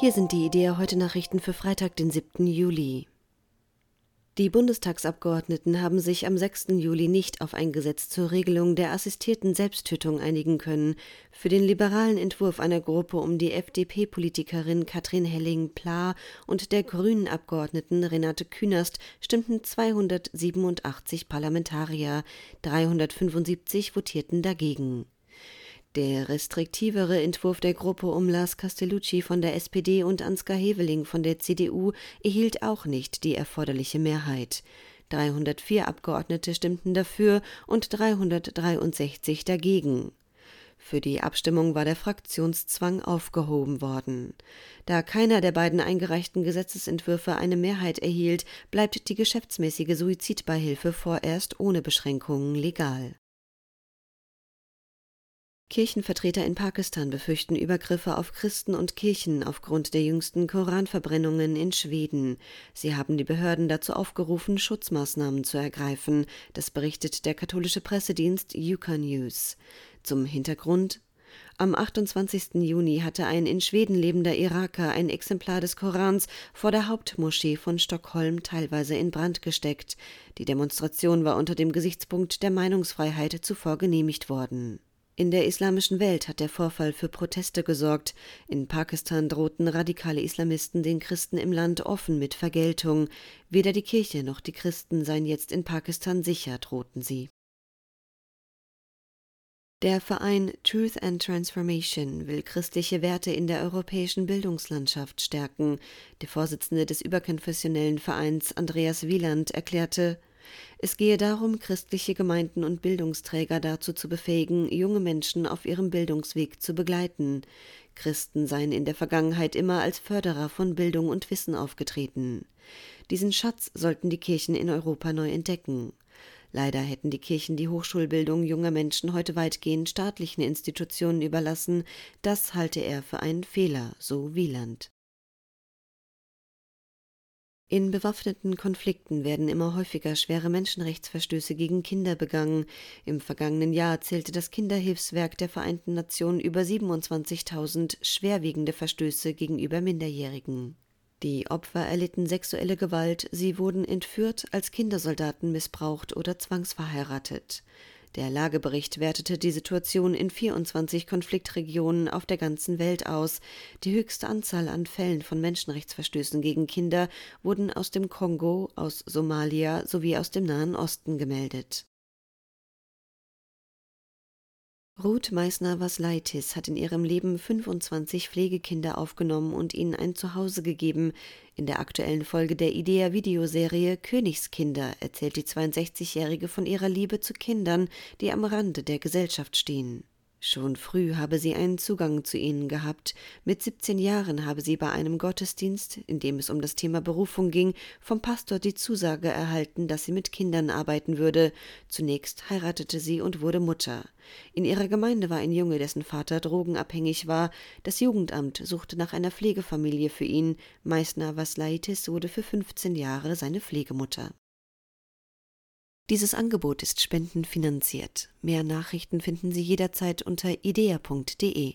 Hier sind die Idee heute Nachrichten für Freitag, den 7. Juli. Die Bundestagsabgeordneten haben sich am 6. Juli nicht auf ein Gesetz zur Regelung der assistierten Selbsttötung einigen können. Für den liberalen Entwurf einer Gruppe um die FDP-Politikerin Katrin Helling-Pla und der grünen Abgeordneten Renate Künast stimmten 287 Parlamentarier, 375 votierten dagegen. Der restriktivere Entwurf der Gruppe um Lars Castellucci von der SPD und Ansgar Heveling von der CDU erhielt auch nicht die erforderliche Mehrheit. 304 Abgeordnete stimmten dafür und 363 dagegen. Für die Abstimmung war der Fraktionszwang aufgehoben worden. Da keiner der beiden eingereichten Gesetzesentwürfe eine Mehrheit erhielt, bleibt die geschäftsmäßige Suizidbeihilfe vorerst ohne Beschränkungen legal. Kirchenvertreter in Pakistan befürchten Übergriffe auf Christen und Kirchen aufgrund der jüngsten Koranverbrennungen in Schweden. Sie haben die Behörden dazu aufgerufen, Schutzmaßnahmen zu ergreifen. Das berichtet der katholische Pressedienst Yuka News. Zum Hintergrund am 28. Juni hatte ein in Schweden lebender Iraker ein Exemplar des Korans vor der Hauptmoschee von Stockholm teilweise in Brand gesteckt. Die Demonstration war unter dem Gesichtspunkt der Meinungsfreiheit zuvor genehmigt worden. In der islamischen Welt hat der Vorfall für Proteste gesorgt. In Pakistan drohten radikale Islamisten den Christen im Land offen mit Vergeltung. Weder die Kirche noch die Christen seien jetzt in Pakistan sicher, drohten sie. Der Verein Truth and Transformation will christliche Werte in der europäischen Bildungslandschaft stärken. Der Vorsitzende des überkonfessionellen Vereins Andreas Wieland erklärte, es gehe darum, christliche Gemeinden und Bildungsträger dazu zu befähigen, junge Menschen auf ihrem Bildungsweg zu begleiten. Christen seien in der Vergangenheit immer als Förderer von Bildung und Wissen aufgetreten. Diesen Schatz sollten die Kirchen in Europa neu entdecken. Leider hätten die Kirchen die Hochschulbildung junger Menschen heute weitgehend staatlichen Institutionen überlassen. Das halte er für einen Fehler, so Wieland. In bewaffneten Konflikten werden immer häufiger schwere Menschenrechtsverstöße gegen Kinder begangen. Im vergangenen Jahr zählte das Kinderhilfswerk der Vereinten Nationen über 27.000 schwerwiegende Verstöße gegenüber Minderjährigen. Die Opfer erlitten sexuelle Gewalt, sie wurden entführt, als Kindersoldaten missbraucht oder zwangsverheiratet. Der Lagebericht wertete die Situation in 24 Konfliktregionen auf der ganzen Welt aus. Die höchste Anzahl an Fällen von Menschenrechtsverstößen gegen Kinder wurden aus dem Kongo, aus Somalia sowie aus dem Nahen Osten gemeldet Ruth Meissner-Waslaitis hat in ihrem Leben 25 Pflegekinder aufgenommen und ihnen ein Zuhause gegeben. In der aktuellen Folge der IDEA-Videoserie Königskinder erzählt die 62-Jährige von ihrer Liebe zu Kindern, die am Rande der Gesellschaft stehen Schon früh habe sie einen Zugang zu ihnen gehabt. Mit 17 Jahren habe sie bei einem Gottesdienst, in dem es um das Thema Berufung ging, vom Pastor die Zusage erhalten, dass sie mit Kindern arbeiten würde. Zunächst heiratete sie und wurde Mutter. In ihrer Gemeinde war ein Junge, dessen Vater drogenabhängig war. Das Jugendamt suchte nach einer Pflegefamilie für ihn. Meißner Vaslaitis wurde für 15 Jahre seine Pflegemutter. Dieses Angebot ist spendenfinanziert. Mehr Nachrichten finden Sie jederzeit unter idea.de.